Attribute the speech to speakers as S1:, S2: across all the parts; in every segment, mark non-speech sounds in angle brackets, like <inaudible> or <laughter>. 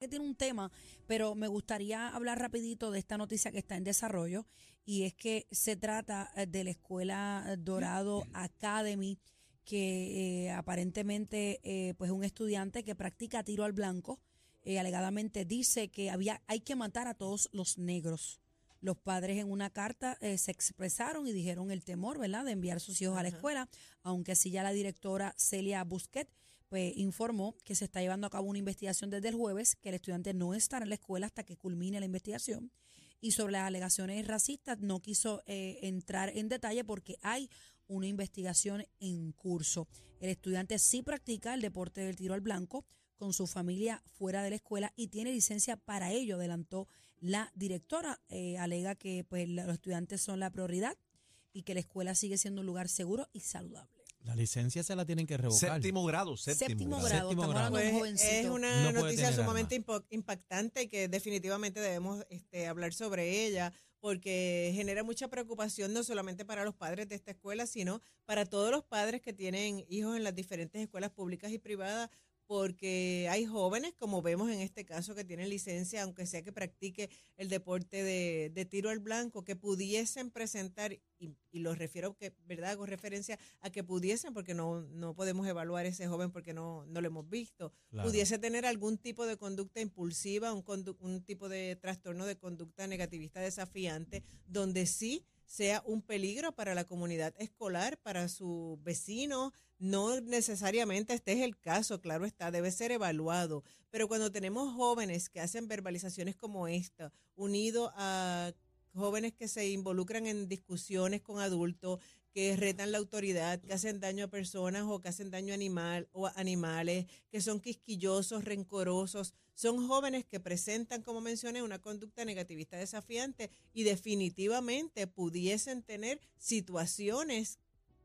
S1: que tiene un tema, pero me gustaría hablar rapidito de esta noticia que está en desarrollo y es que se trata eh, de la escuela Dorado Academy que eh, aparentemente eh, pues un estudiante que practica tiro al blanco eh, alegadamente dice que había hay que matar a todos los negros. Los padres en una carta se expresaron y dijeron el temor, ¿verdad?, de enviar sus hijos a la escuela, aunque sí ya la directora Celia Busquet pues informó que se está llevando a cabo una investigación desde el jueves, que el estudiante no estará en la escuela hasta que culmine la investigación. Y sobre las alegaciones racistas no quiso eh, entrar en detalle porque hay una investigación en curso. El estudiante sí practica el deporte del tiro al blanco con su familia fuera de la escuela y tiene licencia para ello, adelantó la directora. Eh, alega que pues, los estudiantes son la prioridad y que la escuela sigue siendo un lugar seguro y saludable.
S2: La licencia se la tienen que revocar.
S3: Séptimo grado, séptimo,
S1: Séptimo
S3: grado.
S2: Séptimo
S4: Pues, es una
S2: No
S4: noticia sumamente impactante y que definitivamente debemos este, hablar sobre ella porque genera mucha preocupación no solamente para los padres de esta escuela, sino para todos los padres que tienen hijos en las diferentes escuelas públicas y privadas porque hay jóvenes, como vemos en este caso, que tienen licencia, aunque sea que practique el deporte de, de tiro al blanco, que pudiesen presentar, y, y lo refiero, que, ¿verdad? Hago referencia a que pudiesen, porque no, no podemos evaluar ese joven porque no, no lo hemos visto,
S2: Claro.
S4: pudiese tener algún tipo de conducta impulsiva, un, condu- un tipo de trastorno de conducta negativista desafiante, donde sí sea un peligro para la comunidad escolar, para sus vecinos. No necesariamente este es el caso, claro está, debe ser evaluado. Pero cuando tenemos jóvenes que hacen verbalizaciones como esta, unido a jóvenes que se involucran en discusiones con adultos, que retan la autoridad, que hacen daño a personas o que hacen daño animal o a animales, que son quisquillosos, rencorosos, son jóvenes que presentan, como mencioné, una conducta negativista desafiante y definitivamente pudiesen tener situaciones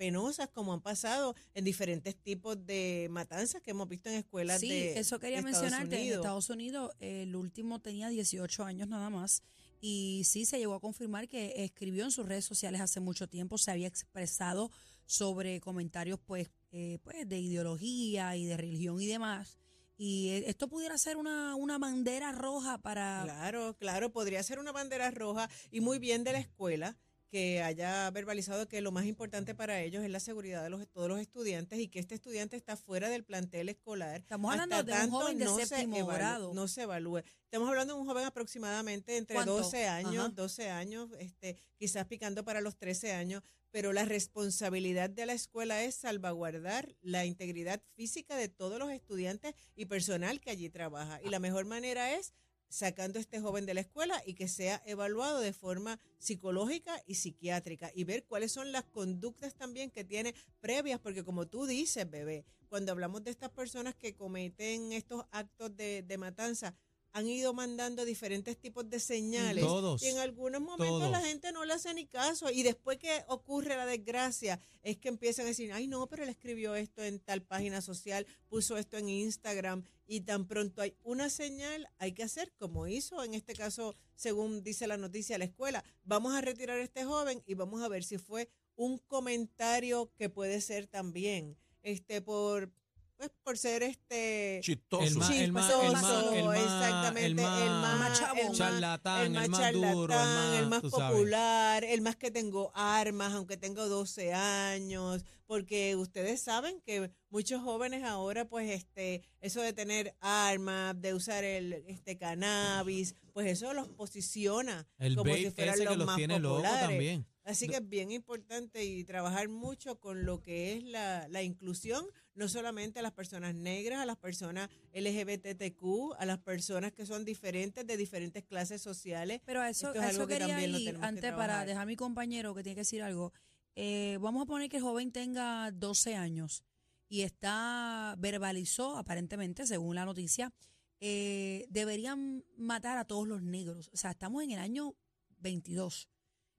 S4: penosas como han pasado en diferentes tipos de matanzas que hemos visto en escuelas
S1: Sí,
S4: de
S1: eso quería
S4: de Estados
S1: mencionarte. En. Estados Unidos, el último tenía 18 años nada más. Y sí se llegó a confirmar que escribió en sus redes sociales hace mucho tiempo, se había expresado sobre comentarios pues, eh, pues de ideología y de religión y demás. Y eh, esto pudiera ser una, una bandera roja para...
S4: Claro, claro, podría ser una bandera roja y muy bien de la escuela que haya verbalizado que lo más importante para ellos es la seguridad de los, todos los estudiantes y que este estudiante está fuera del plantel escolar.
S1: Estamos
S4: hasta
S1: hablando de un
S4: tanto
S1: joven de
S4: no se
S1: séptimo
S4: evalúe-
S1: grado.
S4: No se evalúe. Estamos hablando de un joven aproximadamente entre
S1: ¿Cuánto?
S4: 12 años,
S1: Ajá.
S4: 12 años, este, quizás picando para los 13 años, pero la responsabilidad de la escuela es salvaguardar la integridad física de todos los estudiantes y personal que allí trabaja. Y la mejor manera es sacando a este joven de la escuela y que sea evaluado de forma psicológica y psiquiátrica y ver cuáles son las conductas también que tiene previas, porque como tú dices, bebé, cuando hablamos de estas personas que cometen estos actos de, de matanza, han ido mandando diferentes tipos de señales.
S2: Todos,
S4: Y en algunos momentos la gente no le hace ni caso. Y después que ocurre la desgracia, es que empiezan a decir, ay no, pero él escribió esto en tal página social, puso esto en Instagram. Y tan pronto hay una señal, hay que hacer como hizo en este caso, según dice la noticia de la escuela. Vamos a retirar a este joven y vamos a ver si fue un comentario que puede ser también este por pues por ser este
S3: Chistoso.
S2: El más, el más,
S4: Chistoso,
S2: el más, el más,
S4: exactamente,
S2: el más,
S4: el más-
S1: Más chabón.
S4: el más-
S2: charlatán,
S4: el más
S2: el más
S4: charlatán,
S2: duro, el más,
S4: el más
S2: tú sabes.
S4: popular, el más que tengo armas, aunque tengo 12 años, porque ustedes saben que muchos jóvenes ahora, pues, este, eso de tener armas, de usar el este cannabis, pues eso los posiciona
S2: El
S4: como si fueran los
S2: que los
S4: más
S2: tiene loco
S4: populares.
S2: también.
S4: Así que es bien importante y trabajar mucho con lo que es la, la inclusión, no solamente a las personas negras, a las personas LGBTQ, a las personas que son diferentes de diferentes clases sociales.
S1: Pero a eso,
S4: Esto es
S1: a
S4: algo
S1: eso
S4: que
S1: quería
S4: también
S1: ir
S4: que
S1: antes para dejar a mi compañero que tiene que decir algo. Eh, vamos a poner que el joven tenga 12 años y está, verbalizó aparentemente, según la noticia, eh, deberían matar a todos los negros. O sea, estamos en el año 22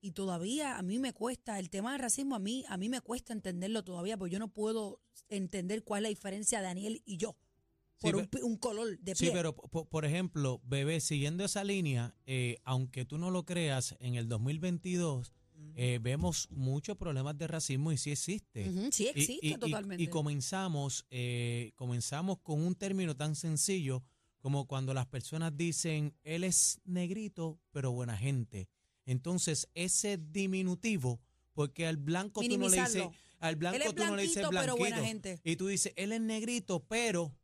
S1: y todavía a mí me cuesta, el tema del racismo a mí, a mí me cuesta entenderlo todavía, porque yo no puedo entender cuál es la diferencia de Daniel y yo
S2: Sí,
S1: por un,
S2: pero-
S1: un color de
S2: Sí,
S1: piel.
S2: pero po- por, ejemplo, bebé, siguiendo esa línea, eh, aunque tú no lo creas, en el 2022 eh, vemos muchos problemas de racismo y sí existe.
S1: Sí existe
S2: y, y-
S1: totalmente.
S2: Y comenzamos, eh, comenzamos con un término tan sencillo como cuando las personas dicen, él es negrito, pero buena gente. Entonces, ese diminutivo, porque al blanco tú no le dices, al blanco tú no le dices
S1: blanquito, pero buena gente.
S2: Y tú dices, él es negrito, pero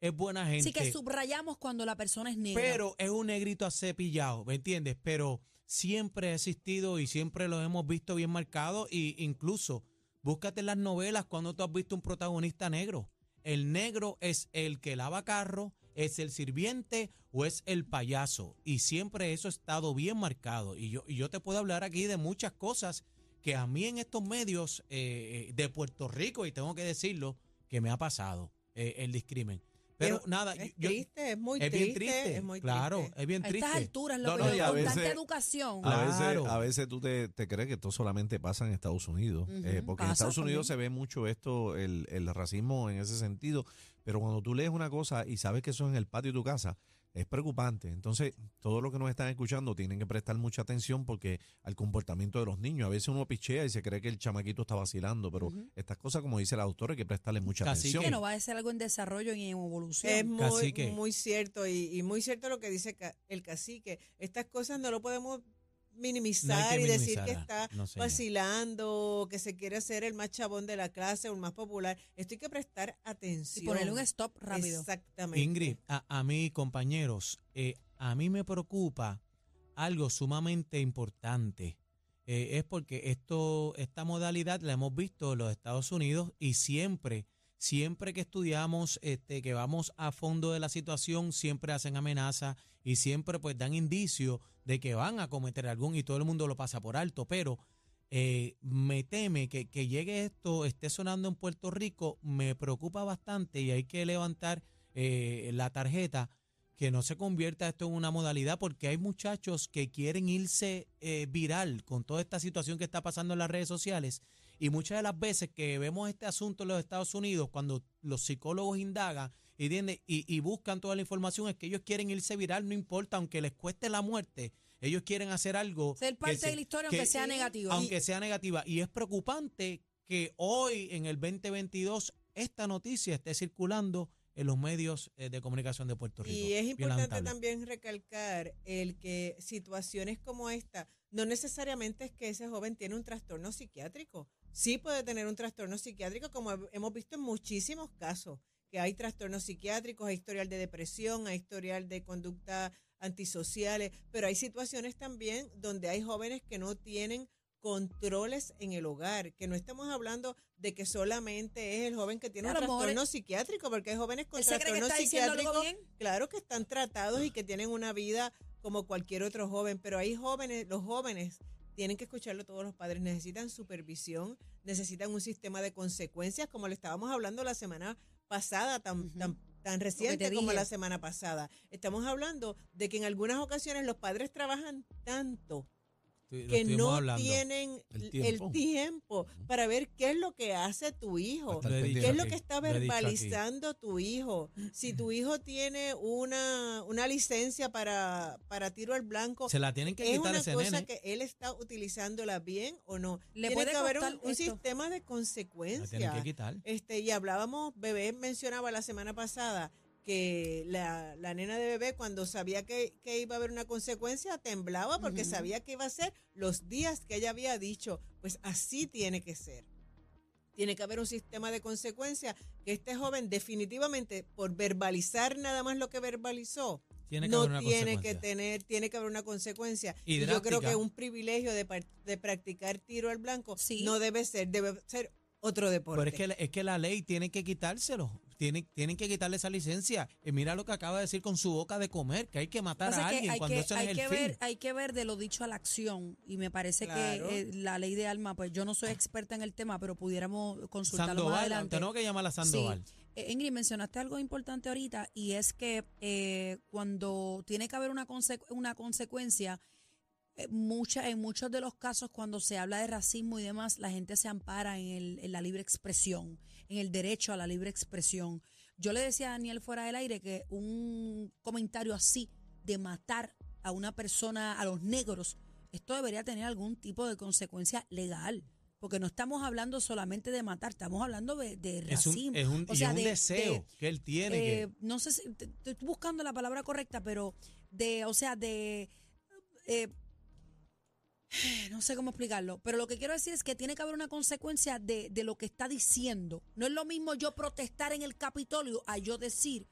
S2: es buena gente.
S1: Así que subrayamos cuando la persona es negra.
S2: Pero es un negrito acepillado, ¿me entiendes? Pero siempre ha existido y siempre lo hemos visto bien marcado. Y incluso, búscate en las novelas cuando tú has visto un protagonista negro. El negro es el que lava carro, es el sirviente o es el payaso. Y siempre eso ha estado bien marcado. Y yo, y yo te puedo hablar aquí de muchas cosas que a mí en estos medios eh, de Puerto Rico, y tengo que decirlo, que me ha pasado eh, el discrimen. Pero
S4: Es-
S2: nada,
S4: es
S2: yo-
S4: triste, es muy
S2: es
S4: triste,
S2: bien triste.
S4: es muy
S2: claro,
S4: triste.
S2: es bien
S1: a
S2: triste.
S1: estas alturas, lo
S2: No,
S1: que
S2: no,
S3: a veces-
S1: educación.
S3: A veces,
S2: Claro.
S3: a veces tú te, te crees que esto solamente pasa en Estados Unidos, eh, porque en Estados Unidos
S1: también.
S3: se ve mucho esto, el, el racismo en ese sentido, pero cuando tú lees una cosa y sabes que eso es en el patio de tu casa, es preocupante. Entonces, todos los que nos están escuchando tienen que prestar mucha atención porque al comportamiento de los niños, a veces uno pichea y se cree que el chamaquito está vacilando, pero estas cosas, como dice la autora, hay que prestarle mucha
S2: Cacique.
S3: atención.
S1: que no va a ser algo en desarrollo y en evolución.
S4: Es muy, cierto y, y muy cierto lo que dice ca- el cacique. Estas cosas no lo podemos minimizar
S2: que
S4: y decir que está
S2: No,
S4: vacilando, que se quiere hacer el más chabón de la clase o el más popular. Esto hay que prestar atención.
S1: y ponerle un stop rápido.
S4: Exactamente.
S2: Ingrid, a, a mí, compañeros, eh, a mí me preocupa algo sumamente importante. Eh, es porque esto, esta modalidad la hemos visto en los Estados Unidos y siempre, siempre que estudiamos, este, que vamos a fondo de la situación, siempre hacen amenazas y siempre pues dan indicios de que van a cometer algún y todo el mundo lo pasa por alto. Pero eh, me teme que, que llegue esto, esté sonando en Puerto Rico, me preocupa bastante y hay que levantar eh, la tarjeta, que no se convierta esto en una modalidad, porque hay muchachos que quieren irse eh, viral con toda esta situación que está pasando en las redes sociales. Y muchas de las veces que vemos este asunto en los Estados Unidos, cuando los psicólogos indagan ¿entiendes? y, y buscan toda la información, es que ellos quieren irse viral, no importa, aunque les cueste la muerte, ellos quieren hacer algo.
S1: Ser parte
S2: se-
S1: de la historia,
S2: que-
S1: aunque sea negativa.
S2: aunque sea negativa. Y es preocupante que hoy, en el 2022, esta noticia esté circulando en los medios eh, de comunicación de Puerto Rico.
S4: Y es importante también recalcar el que situaciones como esta, no necesariamente es que ese joven tiene un trastorno psiquiátrico. Sí puede tener un trastorno psiquiátrico, como he- hemos visto en muchísimos casos, que hay trastornos psiquiátricos, hay historial de depresión, hay historial de conducta antisociales, pero hay situaciones también donde hay jóvenes que no tienen controles en el hogar, que no estamos hablando de que solamente es el joven que tiene un trastorno psiquiátrico, porque hay jóvenes con trastornos psiquiátricos claro que están tratados y que tienen una vida como cualquier otro joven, pero hay jóvenes, los jóvenes tienen que escucharlo todos los padres, necesitan supervisión, necesitan un sistema de consecuencias, como le estábamos hablando la semana pasada, tan, tan, tan reciente
S1: te
S4: como la semana pasada. Estamos hablando de que en algunas ocasiones los padres trabajan tanto
S2: Sí,
S4: que no
S2: hablando.
S4: tienen
S3: El
S4: el
S3: tiempo.
S4: para ver qué es lo que hace tu hijo. ¿Qué es lo que está verbalizando tu hijo? Si tu hijo tiene una, una licencia para, para tiro al blanco,
S2: Se la tienen que
S4: es
S2: quitar
S4: una
S2: ese
S4: cosa
S2: nene.
S4: que él está utilizándola bien o no.
S1: Le
S4: Tiene
S1: puede
S4: que haber un, un sistema de consecuencias. Este, y hablábamos, Bebé mencionaba la semana pasada que la, la nena de bebé cuando sabía que, que iba a haber una consecuencia temblaba porque sabía que iba a ser los días que ella había dicho. Pues así tiene que ser. Tiene que haber un sistema de consecuencias que este joven definitivamente por verbalizar nada más lo que verbalizó
S2: Tiene que
S4: no
S2: haber una
S4: tiene que
S2: consecuencia.
S4: tener, tiene que haber una consecuencia.
S2: Y
S4: Y, yo creo que un privilegio de, de practicar tiro al blanco
S1: Sí.
S4: no debe ser, debe ser otro deporte.
S2: Pero es que, es que la ley tiene que quitárselo. Tienen, tienen que quitarle esa licencia. Y mira lo que acaba de decir con su boca de comer, que hay que matar
S1: Pasa
S2: a
S1: que
S2: alguien
S1: hay
S2: cuando
S1: que, hay
S2: es el
S1: que
S2: fin.
S1: ver, hay que ver de lo dicho a la acción y me parece
S4: Claro.
S1: que eh, la ley de alma, pues yo no soy experta en el tema, pero pudiéramos consultarlo más
S2: Sandoval,
S1: adelante.
S2: tenemos que llamar a Sandoval.
S1: Eh, Ingrid, mencionaste algo importante ahorita y es que eh, cuando tiene que haber una, conse- una consecuencia, mucha, en muchos de los casos cuando se habla de racismo y demás, la gente se ampara en, el- en la libre expresión, en el derecho a la libre expresión. Yo le decía a Daniel fuera del aire que un comentario así de matar a una persona, a los negros, esto debería tener algún tipo de consecuencia legal. porque no estamos hablando solamente de matar, estamos hablando de, de
S2: Es un,
S1: racismo.
S2: es un,
S1: o
S2: y
S1: sea,
S2: es un
S1: de-
S2: deseo
S1: de-
S2: que él tiene.
S1: eh,
S2: que,
S1: no sé si estoy buscando la palabra correcta, pero de, o sea, de eh, no sé cómo explicarlo, pero lo que quiero decir es que tiene que haber una consecuencia de, de lo que está diciendo. No es lo mismo yo protestar en el Capitolio a yo decir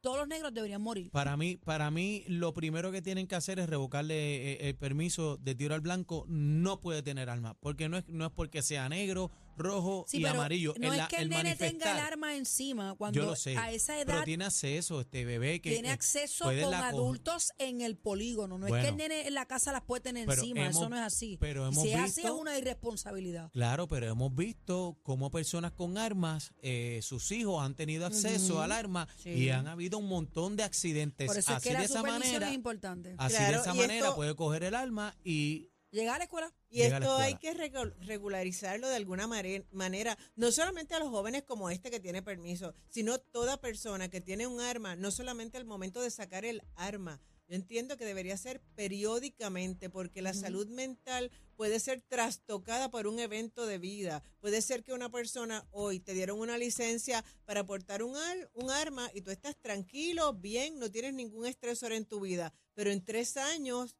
S1: todos los negros deberían morir.
S2: Para mí, para mí, lo primero que tienen que hacer es revocarle eh, el permiso de tiro al blanco. No puede tener arma, porque no es, no es porque sea negro, rojo
S1: Sí,
S2: y
S1: pero
S2: amarillo.
S1: no
S2: el,
S1: es que el,
S2: el
S1: nene tenga el
S2: manifestar,
S1: arma encima cuando
S2: Yo lo sé,
S1: a esa
S2: pero
S1: edad
S2: tiene acceso este bebé que
S1: tiene
S2: eh,
S1: acceso
S2: puede
S1: con
S2: la
S1: adultos en el polígono. No es que
S2: Bueno.
S1: el nene en la casa las puede tener
S2: Pero
S1: encima, eso
S2: hemos-
S1: no es así.
S2: pero hemos
S1: si es así es
S2: visto-
S1: una irresponsabilidad.
S2: Claro, pero hemos visto cómo personas con armas, eh, sus hijos han tenido acceso
S1: Ujú.
S2: al arma
S1: Sí.
S2: y han habido un montón de accidentes.
S1: Por eso es
S2: así
S1: que la
S2: de esa
S1: supervisión
S2: manera,
S1: es importante.
S2: así
S4: Claro,
S2: de esa
S4: y
S2: manera
S4: esto-
S2: puede coger el arma y
S1: Llegar a la escuela.
S4: Y
S2: Llega
S4: esto hay que regu- regularizarlo de alguna manera, no solamente a los jóvenes como este que tiene permiso, sino toda persona que tiene un arma, no solamente al momento de sacar el arma. Yo entiendo que debería ser periódicamente porque la salud mental puede ser trastocada por un evento de vida. Puede ser que una persona hoy te dieron una licencia para portar un, ar- un arma y tú estás tranquilo, bien, no tienes ningún estresor en tu vida, pero en tres años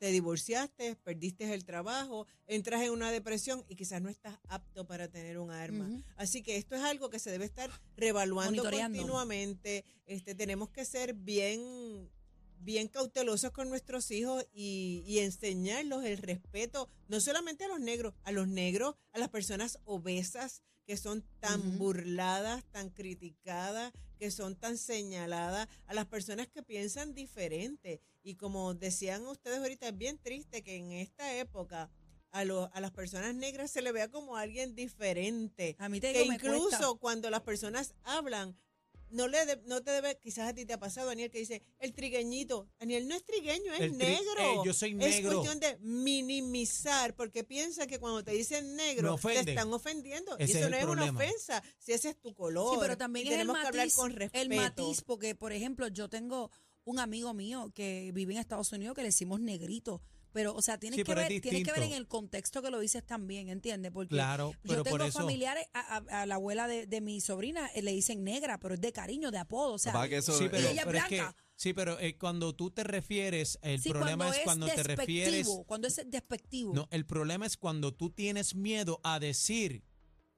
S4: te divorciaste, perdiste el trabajo, entras en una depresión y quizás no estás apto para tener un arma. Así que esto es algo que se debe estar revaluando continuamente. Este, tenemos que ser bien, bien cautelosos con nuestros hijos y, y enseñarlos el respeto, no solamente a los negros, a los negros, a las personas obesas que son tan burladas, tan criticadas, que son tan señaladas, a las personas que piensan diferente. Y como decían ustedes ahorita, es bien triste que en esta época a, lo- a las personas negras se le vea como alguien diferente.
S1: A mí te
S4: Que
S1: digo, me
S4: incluso cuando las personas hablan, no le de- no te debe, quizás a ti te ha pasado, Daniel, que dice, el trigueñito. Daniel no es trigueño, es
S2: El tri-
S4: negro.
S2: eh, yo soy
S4: Es
S2: negro.
S4: cuestión de minimizar, porque piensa que cuando te dicen negro, te están ofendiendo. y eso
S2: es
S4: no es una ofensa, si ese es tu color.
S1: Sí, pero también es el
S4: tenemos que hablar con respeto.
S1: el matiz, porque por ejemplo, yo tengo un amigo mío que vive en Estados Unidos que le decimos negrito, pero o sea, tienes
S2: Sí,
S1: que
S2: es
S1: ver, tienes que ver en el contexto que lo dices también, ¿entiendes? Porque
S2: claro,
S1: yo tengo
S2: por eso
S1: familiares, a, a- a la abuela de, de mi sobrina eh, le dicen negra, pero es de cariño, de apodo, o sea,
S3: que eso-
S2: Sí, pero,
S1: ella es
S2: pero es que,
S1: blanca.
S2: sí, pero eh, cuando tú te refieres, el
S1: sí,
S2: problema
S1: cuando
S2: es cuando te
S1: despectivo,
S2: refieres.
S1: cuando es despectivo.
S2: No, el problema es cuando tú tienes miedo a decir,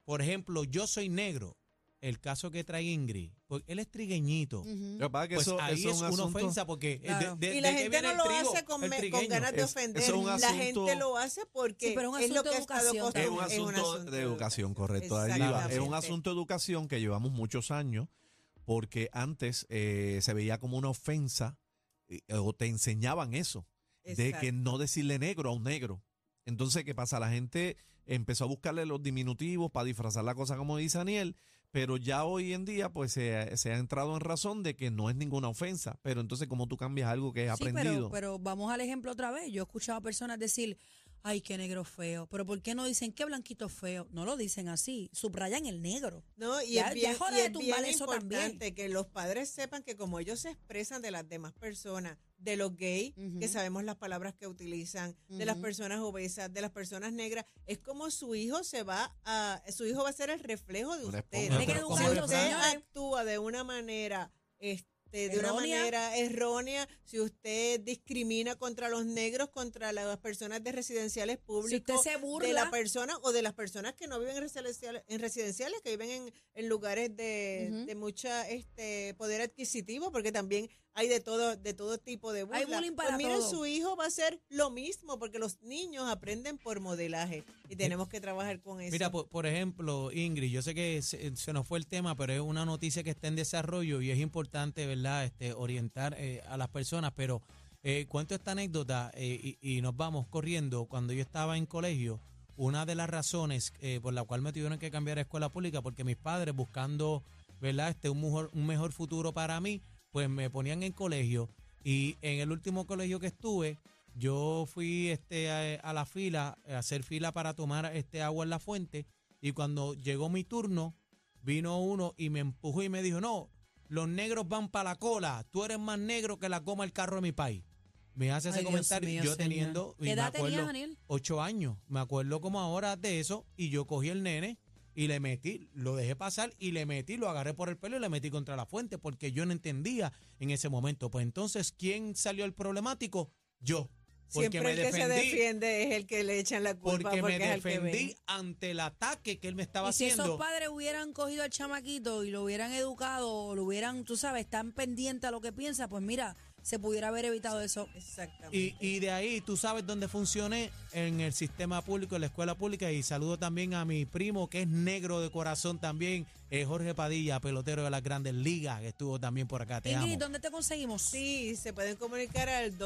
S2: por ejemplo, yo soy negro. El caso que trae Ingrid, porque él es trigueñito.
S1: Ujú.
S3: Lo que pasa es que
S2: Pues
S3: eso,
S2: ahí
S3: eso
S2: es
S3: un
S2: una ofensa porque eh,
S1: Claro.
S2: de, de-
S4: y la gente
S2: viene
S4: no lo
S2: trigo,
S4: hace con, me- ganas de
S3: Es-
S4: ofender.
S3: es
S4: la gente lo hace porque
S1: Sí, pero un
S4: es lo que
S1: educación
S3: Es un asunto de educación, correcto. ahí va. Es un asunto de educación que llevamos muchos años porque antes eh, se veía como una ofensa eh, o te enseñaban eso, de que no decirle negro a un negro. Entonces, ¿qué pasa? La gente empezó a buscarle los diminutivos para disfrazar la cosa como dice Daniel, pero ya hoy en día pues se, se ha entrado en razón de que no es ninguna ofensa. Pero entonces, ¿cómo tú cambias algo que es
S1: Sí,
S3: aprendido?
S1: pero, pero vamos al ejemplo otra vez. Yo he escuchado a personas decir, ay, qué negro feo. Pero ¿por qué no dicen qué blanquito feo? No lo dicen así. Subrayan el negro.
S4: No, y
S1: Ya-
S4: es
S1: ya
S4: bien,
S1: es hora
S4: y
S1: de
S4: es
S1: tumbar
S4: bien
S1: eso también.
S4: importante que los padres sepan que como ellos se expresan de las demás personas, de los gays, que sabemos las palabras que utilizan, de las personas obesas, de las personas negras, es como su hijo se va a, su hijo va a ser el reflejo de usted.
S3: esponja.
S1: Tiene que
S2: pero ¿cómo
S4: Si usted actúa de una manera este, de una manera errónea, si usted discrimina contra los negros, contra las personas de residenciales
S1: Si
S4: públicos,
S1: usted se burla,
S4: de la persona o de las personas que no viven en residenciales, en residenciales que viven en, en lugares de, de mucha este poder adquisitivo, porque también hay de todo de todo tipo de burla.
S1: Hay bullying para
S4: pues miren,
S1: todo.
S4: su hijo va a ser lo mismo, porque los niños aprenden por modelaje y tenemos que trabajar con eso.
S2: Mira, por, por ejemplo, Ingrid, yo sé que se, se nos fue el tema, pero es una noticia que está en desarrollo y es importante, ¿verdad?, este, orientar eh, a las personas. Pero eh, cuento esta anécdota eh, y, nos vamos corriendo. Cuando yo estaba en colegio, una de las razones por la cual me tuvieron que cambiar a escuela pública, porque mis padres buscando, ¿verdad?, este, un mejor, un mejor futuro para mí, pues me ponían en colegio. Y en el último colegio que estuve, yo fui este a, a la fila, a hacer fila para tomar este agua en la fuente y cuando llegó mi turno, vino uno y me empujó y me dijo, no, los negros van para la cola, tú eres más negro que la goma el carro de mi país. me hace ese
S1: Ay,
S2: comentario,
S1: mío,
S2: yo
S1: señor.
S2: teniendo,
S1: ¿Qué
S2: me
S1: edad tenías,
S2: acuerdo,
S1: Daniel?
S2: ocho años, me acuerdo como ahora de eso, y yo cogí el nene y le metí, lo dejé pasar y le metí, lo agarré por el pelo y le metí contra la fuente, porque yo no entendía en ese momento. Pues entonces, ¿quién salió el problemático? Yo. Porque
S4: Siempre
S2: me
S4: el que se
S2: defendí,
S4: defiende es el que le echan la culpa
S2: porque
S4: porque,
S2: me
S4: es el que
S2: defendí ante el ataque que él me estaba
S1: Y si
S2: haciendo.
S1: esos padres hubieran cogido al chamaquito y lo hubieran educado, o lo hubieran, tú sabes, están pendientes a lo que piensa, pues mira, se pudiera haber evitado eso.
S4: Exactamente.
S2: Y, y de ahí tú sabes dónde funcioné en el sistema público, en la escuela pública. Y saludo también a mi primo que es negro de corazón también, eh, Jorge Padilla, pelotero de las grandes ligas, que estuvo también por acá. Te
S1: Ingrid,
S2: amo.
S1: ¿dónde te conseguimos?
S4: Sí, se pueden comunicar al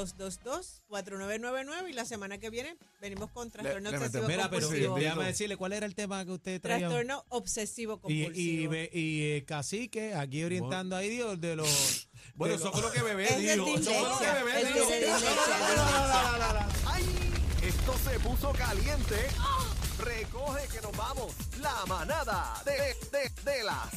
S4: 222-4999 y la semana que viene venimos con trastorno
S3: le
S4: obsesivo
S2: Mira, pero déjame decirle cuál era el tema que usted traía.
S4: Trastorno obsesivo
S2: Y,
S4: compulsivo.
S2: y, ve- y, eh, cacique, aquí orientando ahí Dios de los.
S3: Bueno, eso fue lo que bebé <laughs> dijo. Eso fue lo que bebé dijo.
S5: ¡Ay! Esto se puso caliente. Recoge que nos vamos. La manada de, de, de la.